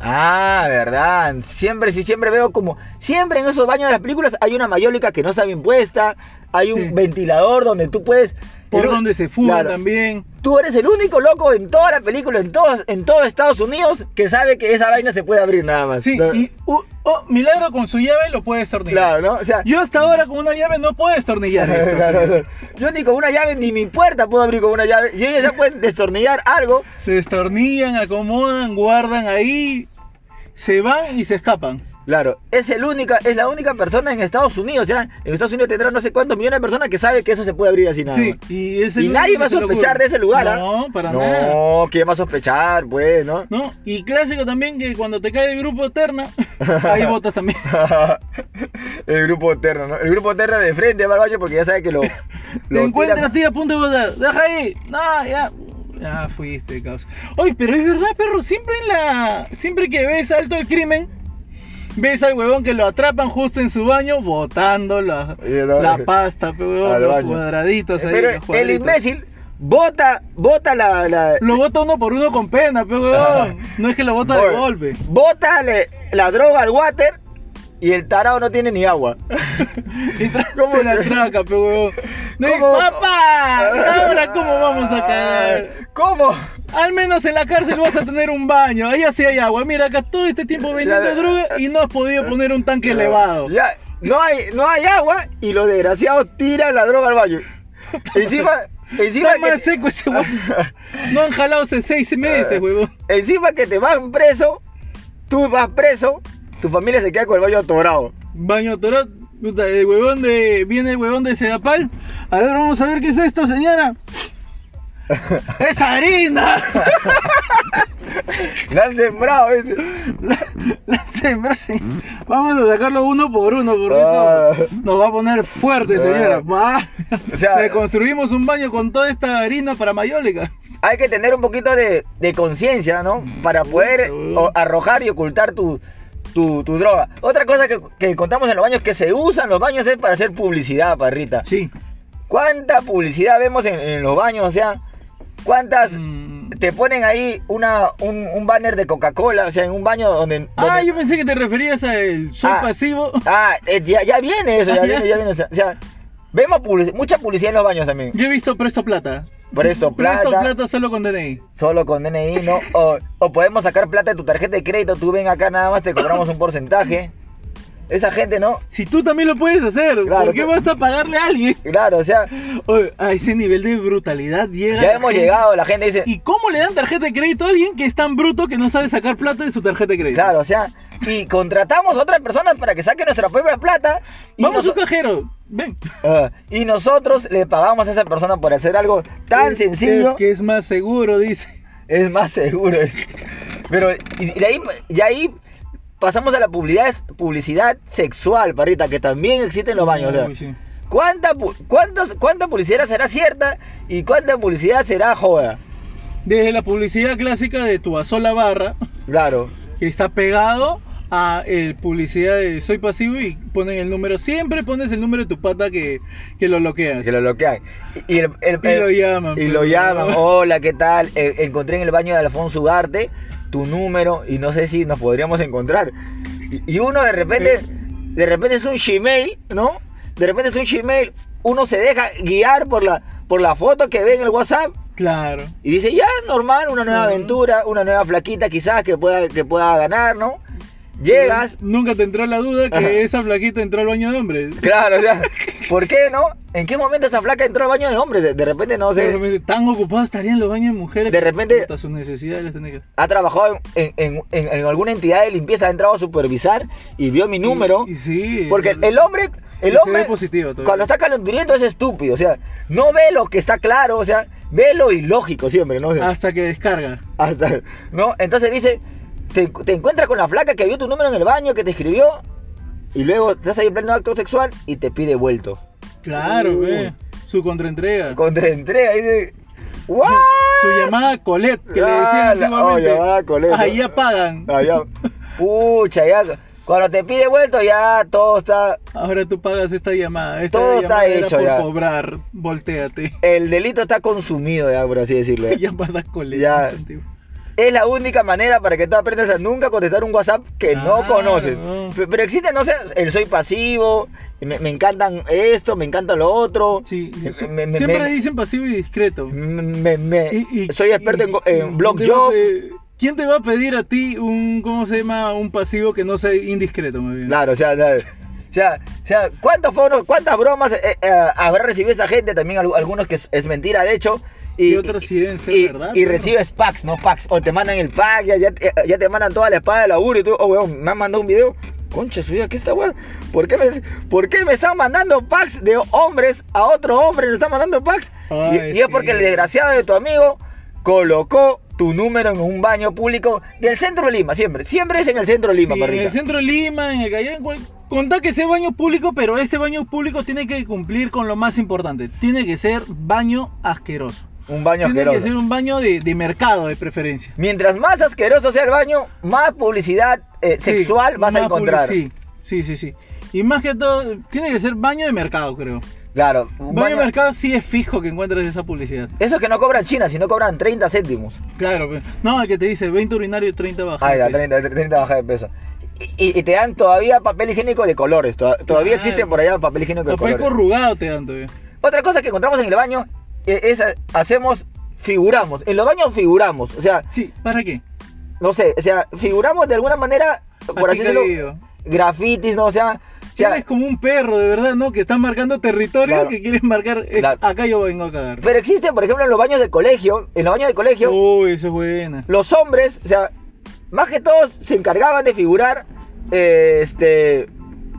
Ah, verdad. Siempre, sí, siempre veo como. Siempre en esos baños de las películas hay una mayólica que no está bien puesta. Hay un Sí. ventilador donde tú puedes. Por el donde se Claro. también. Tú eres el único loco en toda la película, en todos, en todo Estados Unidos, que sabe que esa vaina se puede abrir nada más. Sí, ¿no? y uh, oh, milagro con su llave lo puede destornillar. Claro, ¿no? O sea, Yo hasta ahora con una llave no puedo destornillar esto. claro, yo ni con una llave, ni mi puerta puedo abrir con una llave. Y ellos ya pueden destornillar algo. Destornillan, acomodan, guardan ahí, se van y se escapan. Claro, es el única, es la única persona en Estados Unidos, o sea, en Estados Unidos tendrá no sé cuántos millones de personas que sabe que eso se puede abrir así nada Sí, más. y, es el Y único nadie va a sospechar de ese lugar, ¿ah? No, para nada. No, ¿quién va a sospechar, pues, no? ¿No? Y clásico también que cuando te cae el grupo Terna, ahí votas también. el grupo Terra, ¿no? El grupo Terra de frente baño porque ya sabe que lo. Te lo encuentras, tiran- tío, a punto de votar. Deja ahí. No, ya. Ya fuiste, causa. Oye, pero es verdad, perro. Siempre en la. Siempre que ves alto el crimen, ves al huevón que lo atrapan justo en su baño botando la, Y no- la pasta, pe, huevón, los baño. cuadraditos ahí. Pero los el imbécil bota, bota la. la Lo bota uno por uno con pena, pe, huevón. No es que lo bota de golpe. Bota le- la droga al water y el tarado no tiene ni agua. Y ¿Cómo se la traca, pe, huevón. No, ¿Cómo? ¡Papá! ¿Ahora cómo vamos a cagar? ¿Cómo? Al menos en la cárcel vas a tener un baño, allá sí hay agua. Mira, acá todo este tiempo vendiendo droga y no has podido poner un tanque elevado. Ya, no hay, no hay agua y los desgraciados tiran la droga al baño. Encima, encima Está más que, seco ese huevón. No han jalado hace seis meses, huevón. encima que te van preso, tú vas preso, tu familia se queda con el baño atorado. Baño torado. Puta, el huevón de. Viene el huevón de Sedapal. A ver, vamos a ver qué es esto, señora. ¡Es harina! La han sembrado, ¿viste? La, la sembra, sí. Vamos a sacarlo uno por uno, porque Ah. esto nos va a poner fuerte, Ah. señora. Va. O sea- Le construimos un baño con toda esta harina para mayólica. Hay que tener un poquito de, de conciencia, ¿no? Para poder o- arrojar y ocultar tu, tu, tu droga. Otra cosa que, que encontramos en los baños que se usan los baños es para hacer publicidad, parrita. Sí. ¿Cuánta publicidad vemos en, en los baños? O sea, ¿cuántas Mm. te ponen ahí una, un, un banner de Coca-Cola? O sea, en un baño donde... Ah, yo pensé que te referías al soy Ah. pasivo. Ah, eh, ya, ya viene eso, ya Ah, ya. viene, ya viene. O sea, o sea, vemos mucha publicidad en los baños también. Yo he visto Presto Plata. Presto Presto plata, Plata solo con DNI. solo con DNI, ¿no? O, o podemos sacar plata de tu tarjeta de crédito, tú ven acá nada más, te cobramos un porcentaje. Esa gente, ¿no? Si tú también lo puedes hacer, Claro, ¿por qué tú- vas a pagarle a alguien? Claro, o sea, Oye, a ese nivel de brutalidad llega. ya hemos gente. llegado, la gente dice, ¿Y cómo le dan tarjeta de crédito a alguien que es tan bruto que no sabe sacar plata de su tarjeta de crédito? claro, o sea, y contratamos a otras personas para que saquen nuestra propia plata y, Vamos a un cajero. Ven. ah, y nosotros le pagamos a esa persona por hacer algo tan Es- sencillo. Es que es más seguro, dice. Es más seguro. Pero y de ahí, de ahí pasamos a la publicidad, publicidad sexual, parrita, que también existe en los baños. o sea, sí. ¿cuánta, cuántos- ¿Cuánta publicidad será cierta y cuánta publicidad será joda? Desde la publicidad clásica de tu sola barra, Claro. que está pegado a el publicidad de soy pasivo y ponen el número. Siempre pones el número de tu pata que, que lo bloqueas. Que lo bloquean. Y, y el- el- Y lo llaman. y pues, lo llaman. Hola, ¿qué tal? Eh, encontré en el baño de Alfonso Ugarte tu número y no sé si nos podríamos encontrar. Y, y uno de repente, Eh. de repente es un Gmail, ¿no? De repente es un Gmail. Uno se deja guiar por la, por la foto que ve en el WhatsApp Claro. y dice, ya, normal, una nueva aventura, una nueva flaquita quizás que pueda, que pueda ganar, ¿no? Llegas, Nunca te entró la duda que Ajá. esa flaquita entró al baño de hombres. claro, o sea, ¿por qué, no? ¿En qué momento esa flaca entró al baño de hombres? De, de repente, no De sé, repente, tan ocupados estarían los baños de mujeres. De repente- sus necesidades que- ha trabajado en, en- en- en alguna entidad de limpieza, ha entrado a supervisar y vio mi número. Y, y sí. Porque el hombre, el hombre, positivo cuando está calenturiento es estúpido, o sea, no ve lo que está claro, o sea, ve lo ilógico siempre, ¿no? O sea, Hasta que descarga. hasta, ¿no? Entonces dice, te, te encuentras con la flaca que vio tu número en el baño, que te escribió, y luego estás ahí en pleno acto sexual y te pide vuelto. Claro, ve. Su contraentrega. Contra entrega, dice, ¿what? Su llamada Colette, que le decían antiguamente. oh, llamada Colette. Ahí ya pagan. Ah, ya. Pucha, ya. Cuando te pide vuelto, ya todo está. Ahora tú pagas esta llamada. Esta Todo está llamada hecho por ya. cobrar. Voltéate. El delito está consumido, ya, por así decirlo. llamada Colette. Ya. Es la única manera para que tú aprendas a nunca contestar un WhatsApp que no Claro. conoces. Pe- Pero existe, no sé, el soy pasivo, me, me encantan esto, me encanta lo otro. Sí, Me- me- siempre dicen pasivo y discreto. me- me- Y- y- soy experto en, y- en y- blog ¿quién te va a job. ¿Quién te va a pedir a ti un, ¿cómo se llama? Un pasivo que no sea indiscreto, más bien? Claro, o sea, o sea, o sea, o sea, ¿cuántos foros, cuántas bromas eh, eh, habrá recibido esa gente? También al- algunos que es, es mentira, de hecho. Y otros sí deben ser y- verdad, Y recibes packs, ¿no? Packs. O te mandan el pack, ya, ya, te- ya te mandan toda la espada de laburo y tú, oh, weón, me han mandado un video. Concha suya, ¿qué está, weón? ¿Por qué, me, ¿Por qué me están mandando packs de hombres a otro hombre? ¿Me están mandando packs? Y- Ay, y, es porque el desgraciado de tu amigo colocó tu número en un baño público del centro de Lima, siempre. Siempre es en el centro de Lima, Sí, en el centro de Lima, en el Callao, contá que sea baño público, pero ese baño público tiene que cumplir con lo más importante. Tiene que ser baño asqueroso. Un baño tiene asqueroso. que ser un baño de, de mercado de preferencia. Mientras más asqueroso sea el baño, más publicidad eh, Sí, sexual vas a encontrar. Sí, sí, sí, sí. Y más que todo, tiene que ser baño de mercado, creo. Claro, un Baño, baño- de mercado sí es fijo que encuentres esa publicidad. Esos que no cobran China, sino cobran 30 céntimos. Claro, no, el que te dice 20 urinarios, 30 bajas. Ay, la 30, 30 baja de peso. Y, te dan todavía papel higiénico de colores. to- Todavía Claro. existe por allá papel higiénico de Papel colores. corrugado te dan todavía. Otra cosa que encontramos en el baño es, eh, hacemos, figuramos. En los baños figuramos. O sea, Sí, ¿para qué? no sé, o sea, figuramos de alguna manera, por así decirlo, grafitis, ¿no? O sea, o sea, Eres como un perro, de verdad, ¿no? Que está marcando territorio, Claro. que quieres marcar. eh, Claro. Acá yo vengo a cagar. pero existen, por ejemplo, en los baños del colegio, en los baños del colegio, Uy, eso es buena. los hombres, o sea, más que todos se encargaban de figurar eh, este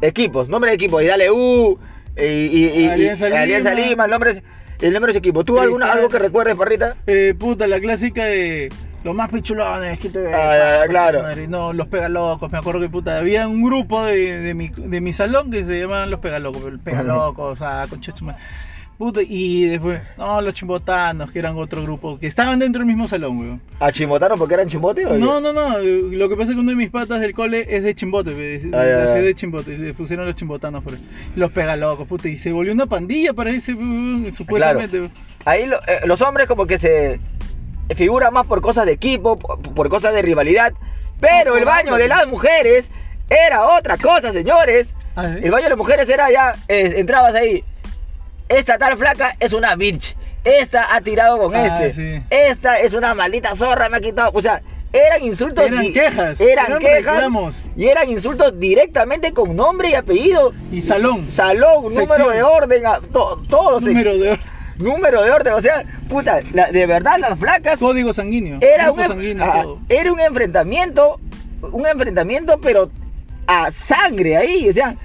equipos, nombre de equipos, y dale U, y, y- y- y- Alianza Lima. Alianza Lima, nombres. El número de su equipo. ¿Tú alguna, algo que recuerdes, Parrita? Eh, puta, la clásica de los más pichulones que te ves. Ah, ah, claro. madre, No, los pegalocos. Me acuerdo que puta, había un grupo de, de, mi, de mi salón que se llamaban los pegalocos. El pegalocos, ah, concha de su madre. Puta, y después, no, los chimbotanos, que eran otro grupo, que estaban dentro del mismo salón, weón. ¿A Chimbotaron porque eran chimbote o? No, no, no. eh, Lo que pasa es que uno de mis patas del cole es de Chimbote, de, de Ah, ya, la ya. ciudad de Chimbote. Le pusieron los chimbotanos por ahí. Los pegalocos, puta. Y se volvió una pandilla para ese, weón, supuestamente. weón. Ahí lo- eh, los hombres como que se figuran más por cosas de equipo, por, por cosas de rivalidad. Pero el baño de las mujeres era otra cosa, señores. Ah, ¿sí? El baño de las mujeres era ya, eh, entrabas ahí. Esta tal flaca es una bitch. Esta ha tirado con Ah, este. sí. Esta es una maldita zorra, me ha quitado. O sea, eran insultos. Eran quejas, Eran, eran quejas. reclamos. Y eran insultos directamente con nombre y apellido. Y salón. Salón, Sección. número de orden, to- todo. Número de número de orden. O sea, puta, la- de verdad las flacas. código sanguíneo. Era un, sanguíneo, todo. era un enfrentamiento, un enfrentamiento, pero a sangre ahí, o sea,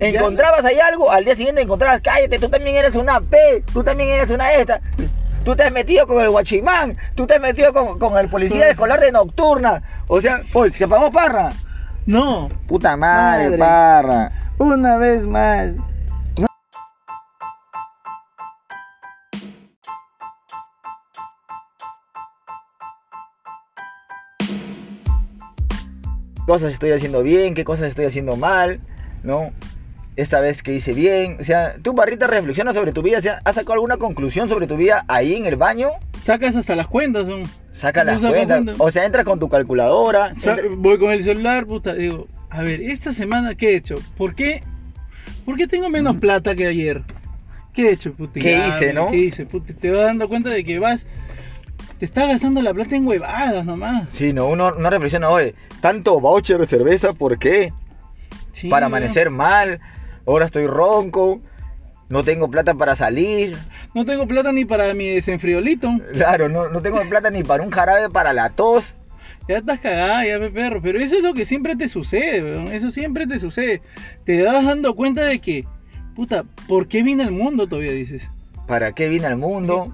encontrabas ahí algo, al día siguiente encontrabas, cállate, tú también eres una P, tú también eres una esta, tú te has metido con el guachimán, tú te has metido con, con el policía escolar de nocturna, o sea, oye, ¿se apagó Parra? No. Puta madre, Madre. Parra. Una vez más. cosas estoy haciendo bien, qué cosas estoy haciendo mal, ¿no? Esta vez que hice bien. O sea, tú, Barrita, reflexiona sobre tu vida. O sea, ¿has sacado alguna conclusión sobre tu vida ahí en el baño? Sacas hasta las cuentas. son- Saca No las cuentas. cuenta. O sea, entras con tu calculadora. Sa- entra- Voy con el celular, puta. Digo, a ver, esta semana, ¿qué he hecho? ¿Por qué? ¿Por qué tengo menos plata que ayer? ¿Qué he hecho, puta? ¿Qué hice, no? ¿Qué hice, puta? Te vas dando cuenta de que vas. Te estás gastando la plata en huevadas nomás. Sí, no, uno no reflexiona, oye, tanto voucher de cerveza, ¿por qué? Sí, para amanecer mal, ahora estoy ronco, no tengo plata para salir. No tengo plata ni para mi desenfriolito. Claro, no, no tengo plata ni para un jarabe para la tos. Ya estás cagada, ya, pe, perro. Pero eso es lo que siempre te sucede, weón. Eso siempre te sucede. Te vas dando cuenta de que, puta, ¿por qué vine al mundo todavía dices? ¿Para qué vine al mundo?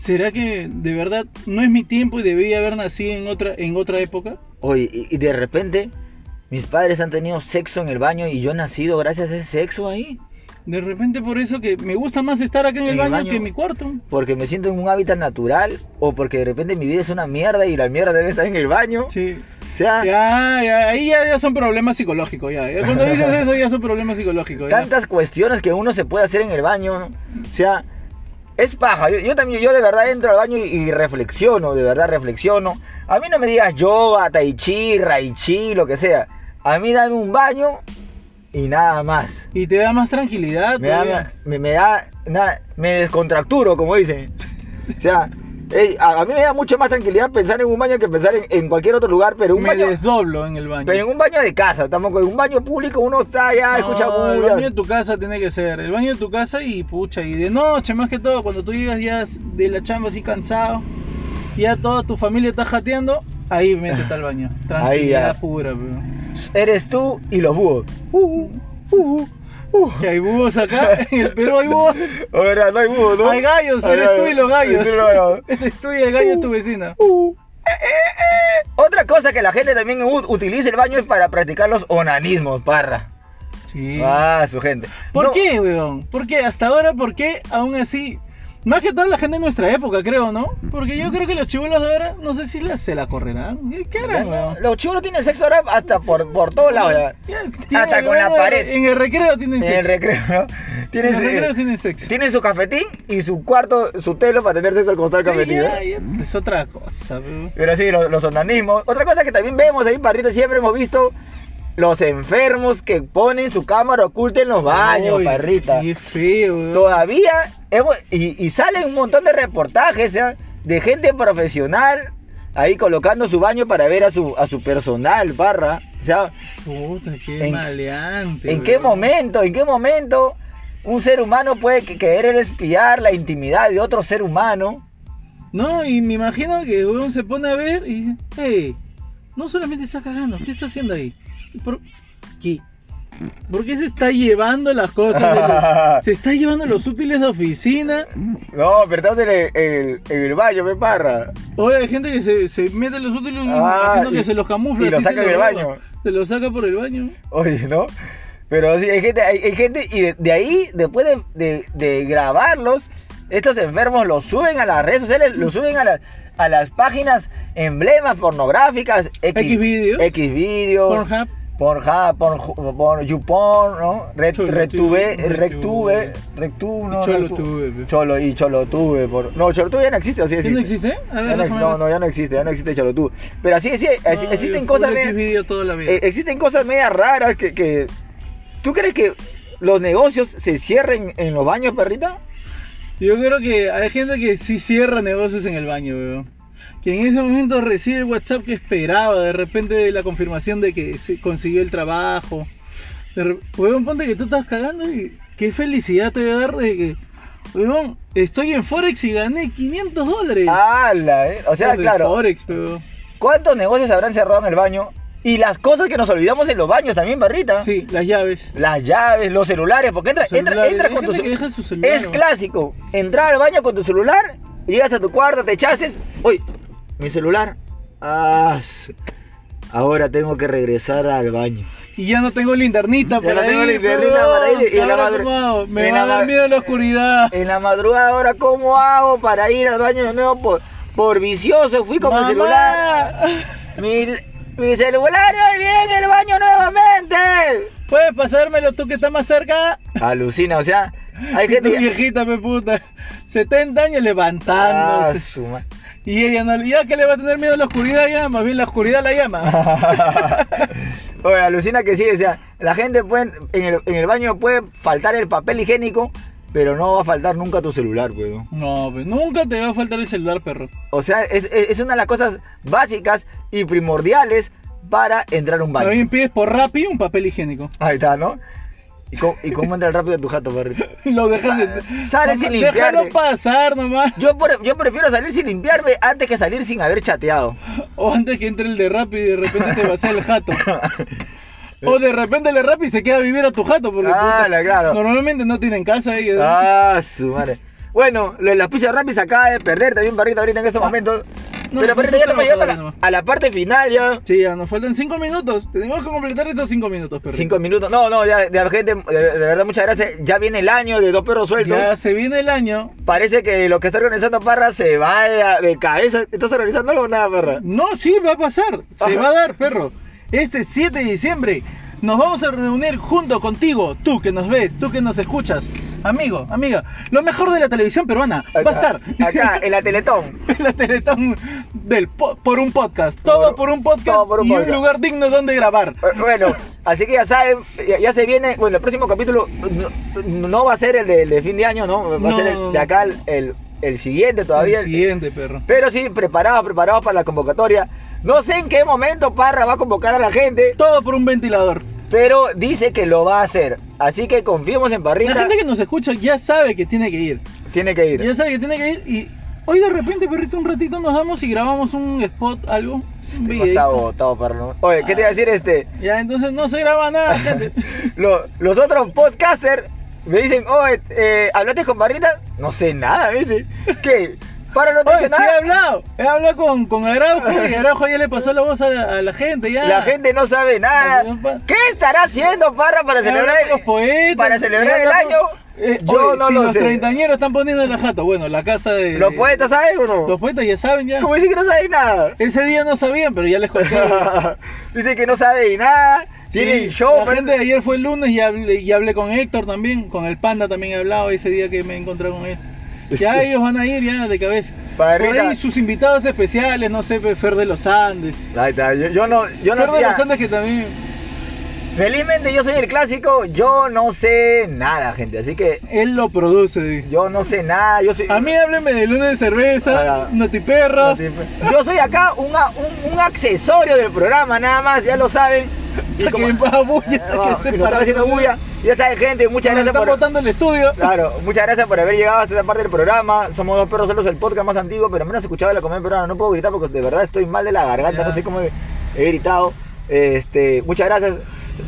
¿Será que de verdad no es mi tiempo y debía haber nacido en otra, en otra época? Oye, y de repente mis padres han tenido sexo en el baño y yo he nacido gracias a ese sexo ahí. De repente por eso que me gusta más estar acá en el, En el baño, baño. que en mi cuarto. Porque me siento en un hábitat natural o porque de repente mi vida es una mierda y la mierda debe estar en el baño. Sí. O sea, Ya, ya, ahí ya, ya son problemas psicológicos. Ya Cuando dices eso ya son problemas psicológicos. ya. tantas cuestiones que uno se puede hacer en el baño. ¿no? O sea, es paja. Yo, yo también, yo de verdad entro al baño y, y reflexiono, de verdad reflexiono. A mí no me digas yoga, tai chi, rai chi, lo que sea. A mí dame un baño y nada más. Y te da más tranquilidad. Me da, me, me da, nada, me descontracturo, como dicen. O sea, a, a mí me da mucho más tranquilidad pensar en un baño que pensar en, en cualquier otro lugar, pero un me baño, desdoblo en el baño. pero en un baño de casa, tampoco en un baño público uno está allá, escucha No, el bullas. baño de tu casa tiene que ser. El baño de tu casa y pucha, y de noche más que todo, cuando tú llegas ya de la chamba así cansado, ya toda tu familia está jateando, ahí métete al baño. Tranquilidad ya. pura, pero. Eres tú y los búhos. Uh, uh, uh. Que hay búhos acá, en el Perú hay búhos. Ahora no hay búhos, ¿no? Hay gallos, Hay eres tú y los gallos. Eres tú y los gallos. Eres tú y el gallo es tu vecina. Uh. Eh, eh, eh. Otra cosa que la gente también utiliza el baño es para practicar los onanismos, parra. Sí. Ah, su gente. ¿Por No, qué, weón? ¿Por qué? Hasta ahora, ¿por qué aún así? Más que toda la gente de nuestra época, creo, ¿no? Porque yo creo que los chibolos de ahora, no sé si la- se la correrán. ¿Qué- ¿Qué harán, weón? Los chivos tienen sexo ahora hasta por, por todos lados. ya. Ya, Hasta con la en pared. En el recreo tienen En el sexo. recreo, ¿no? En Tienen, el recreo su, tienen sexo. tienen su cafetín y su cuarto, su telo para tener sexo al costado del Sí, cafetín. ¿eh? ya, es otra cosa, weón. Pero sí, los, los onanismos. Otra cosa que también vemos ahí, parrita, siempre hemos visto los enfermos que ponen su cámara oculta en los baños, Uy, parrita. Qué feo, weón. Todavía, hemos- y, y salen un montón de reportajes ¿ya? de gente profesional ahí colocando su baño para ver a su, a su personal, barra. O sea, Puta, qué ¿En- maleante. ¿en qué momento, en qué momento un ser humano puede que- querer espiar la intimidad de otro ser humano? No, y me imagino que weón se pone a ver y dice, hey, no solamente está cagando, ¿qué está haciendo ahí? ¿Por qué? ¿Por qué se está llevando las cosas? los- se está llevando los útiles de oficina. No, pero en el, el- baño, me parra. Oye, hay gente que se, se mete los útiles, Ah, que se los camufla. y lo así saca del roba. baño. Se los saca por el baño. Oye, ¿no? Pero sí, hay gente, hay, hay gente, y de, de ahí, después de, de- de grabarlos, estos enfermos los suben a las redes sociales, los suben a las, a las páginas emblemas pornográficas, Xvideos. Xvideos, Pornhub. Pornhub, Porn, Porn, YouPorn, ¿no? Red, Cholo Retube, Tube, Rectube, Rectube, no, Cholo. Cholo y Cholotube, por... no, Cholotube ya no existe, ¿o sí ¿Sí no existe? existe? A Ya ver, no, déjame no, no, ya no existe, ya no existe Cholotube. Pero así, sí, así- No, existen cosas, puro me- Xvideo toda la vida. eh, existen cosas medias raras que, que... ¿Tú crees que los negocios se cierren en los baños, perrita? Yo creo que hay gente que sí cierra negocios en el baño, weón. Que en ese momento recibe el WhatsApp que esperaba, de repente la confirmación de que se consiguió el trabajo. Re- ponte que tú estás cagando y qué felicidad te debe dar de que, weón, estoy en Forex y gané 500 dólares. ¡Hala! ¿eh? O sea, claro, Forex, pero... ¿cuántos negocios habrán cerrado en el baño? Y las cosas que nos olvidamos en los baños también, perrita. Sí, las llaves. Las llaves, los celulares, porque entra, Los entra, entra con tu su celular, Es clásico. Entrar al baño con tu celular, llegas a tu cuarto, te echases. Uy, mi celular. Ah, ahora tengo que regresar al baño. Y ya no tengo linternita Ya para no tengo ir, linternita para ir, y en la Ahora, madru- ¿cómo hago? Me en va la a dar miedo la oscuridad. En la madrugada, ahora, ¿cómo hago para ir al baño de nuevo? Por, por vicioso, fui con mi celular. Mi, mi celular hoy viene en el baño nuevamente. ¿Puedes pasármelo tú que está más cerca? Alucina, o sea, hay tu gente que. viejita, me puta. 70 años Ah, levantándose. su ma- Y ella no, ya que le va a tener miedo a la oscuridad, ya, más bien la oscuridad la llama. Oye, alucina que sí, o sea, la gente puede, en el, en el baño puede faltar el papel higiénico, pero no va a faltar nunca tu celular, weón. No, pues nunca te va a faltar el celular, perro. O sea, es, es- es una de las cosas básicas y primordiales para entrar a un baño. También pides por Rappi un papel higiénico. Ahí está, ¿no? ¿Y cómo, y cómo entra rápido a tu jato, perrito? Lo dejas en... Sale Mamá, sin limpiarte. Déjalo pasar nomás. Yo, por- yo prefiero salir sin limpiarme antes que salir sin haber chateado. O antes que entre el de Rappi y de repente te vacía el jato. O de repente el de Rappi se queda a vivir a tu jato. Porque Ah, puta, claro. normalmente no tienen casa ellos. Ah, su madre. Bueno, lo de la pizza rápida se acaba de perder también, perrito, ahorita en estos Ah. momentos. No, Pero no, perrito, ya no, estamos llegando a la, a la parte final ya. Sí, ya nos faltan 5 minutos. Tenemos que completar estos 5 minutos, perro. Cinco minutos. No, no, ya, ya, gente, de, de verdad, muchas gracias. Ya viene el año de dos perros sueltos. Ya se viene el año. Parece que lo que está organizando Parra se va de, de cabeza. ¿Estás organizando algo o nada, Parra? No, sí, va a pasar. Se Ajá. va a dar, perro. Este 7 de diciembre nos vamos a reunir junto contigo, tú que nos ves, tú que nos escuchas. Amigo, amiga, lo mejor de la televisión peruana va a estar Acá, en la Teletón. en la Teletón del po- por un podcast. Todo Por- por un podcast todo por un y podcast. un lugar digno donde grabar. Eh, Bueno, así que ya saben, ya, ya se viene, bueno, el próximo capítulo no, no va a ser el de, el de fin de año, ¿no? Va a No. ser el de acá, el, el, el siguiente todavía. El siguiente, perro. Pero sí, preparados, preparados para la convocatoria. No sé en qué momento Parra va a convocar a la gente, Todo por un ventilador. pero dice que lo va a hacer. Así que confiemos en La Parrita. gente que nos escucha ya sabe que tiene que ir. Tiene que ir. Ya sabe que tiene que ir y hoy de repente, perrito, un ratito nos vamos y grabamos un spot, algo. Un Parra. ¿no? Oye, ¿qué te iba a decir este? Ya, entonces no se graba nada, gente. Lo- los otros podcasters me dicen, oye, eh, ¿hablaste con Parrita? No sé nada, me dice. ¿Qué? ¿Para no te Oye, sí he nada? hablado. He hablado con, con Araujo y Araujo ya le pasó la voz a la, a la gente. Ya. La gente no sabe nada. ¿Qué estará haciendo Parra para He celebrar con los el, poetas, para celebrar he el año? Eh, Yo oye, no si lo los sé. treintañeros están poniendo en la jata. Bueno, la casa de. ¿Los poetas saben o no? Los poetas ya saben ya. ¿Cómo dicen que no saben nada? Ese día no sabían, pero ya les conté. Dicen que no saben nada. Tienen Sí, show. La pero- gente de ayer fue el lunes y hablé, y hablé con Héctor también, con el Panda también he hablado ese día que me encontré con él. Ya ellos van a ir ya de cabeza. Por Parrita. ahí sus invitados especiales, no sé, Fer de los Andes. Ahí está, yo, yo no, yo no Fer de sé. los Andes que también. Felizmente yo soy el clásico, yo no sé nada, gente. Así que Él lo produce. yo no sé nada. Yo soy. A mí háblenme de lunes de cerveza, Ah, notiperros. Yo soy acá un, un, un accesorio del programa, nada más, ya lo saben. Hasta que va bulla, que se y están haciendo bulla. Ya saben, gente, muchas Nos gracias por. botando el estudio. Claro, muchas gracias por haber llegado hasta esta parte del programa. Somos dos perros solos, el podcast más antiguo, pero menos escuchado de la comedia peruana. No puedo gritar porque de verdad estoy mal de la garganta, Ya. no sé cómo he, he gritado. Este, muchas gracias.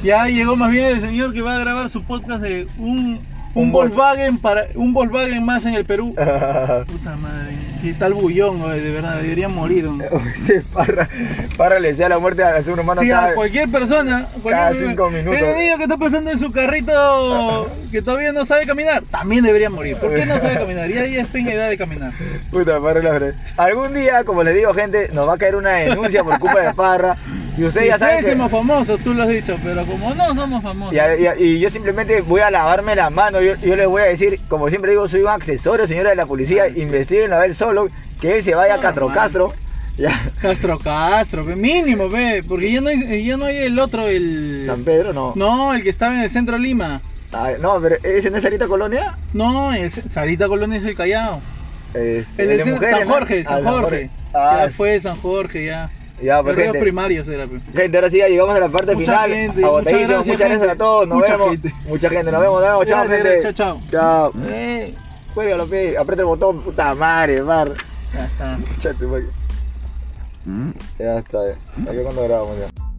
Ya llegó más bien el señor que va a grabar su podcast de un, un, Un Vol- Volkswagen para un Volkswagen más en el Perú. Puta madre, qué tal bullón, de verdad, debería morir. Sí, Parra, Parra le decía la muerte a ser humano Sí, a cada- cualquier persona, cualquier cada cinco minutos. El niño que está pasando en su carrito que todavía no sabe caminar, también debería morir. ¿Por qué no sabe caminar? Ya, ya está en edad de caminar. Puta, Parra la verdad. Algún día, como les digo, gente, nos va a caer una denuncia por culpa de Parra. Y ustedes Si ya saben que... famosos, tú lo has dicho, pero como no somos famosos. Y, y- y yo simplemente voy a lavarme las manos. Yo, yo les voy a decir, como siempre digo, soy un accesorio, señora de la policía. Investiguen a él solo. Que él se vaya a No, Castro man. Castro. Ya. Castro Castro, mínimo, ve, porque ya no hay, ya no hay el otro, el... San Pedro, no. No, el que estaba en el centro de Lima. Ay, no, pero ¿es en esa ahorita colonia? No, el Sarita Colonia es el Callao. Este, El de San- mujeres, San ¿no? Jorge, Ah, San Jorge. Ah, Ya fue San Jorge, ya. Ya, pues, gente. primarios era, pe. Gente, ahora sí ya llegamos a la parte Mucha final. gente, Agotadísimo. muchas Muchas gracias, gracias, a todos. Nos Mucha vemos. gente. Mucha gente. Nos vemos. Nos vemos. Chao, Gracias, gente. gracias, chao, Chao. Eh, Cuélgalo, pe. Aprieta el botón. Puta madre, mar. ya está. Chate, pe. Ya está. Ya cuando grabamos ya.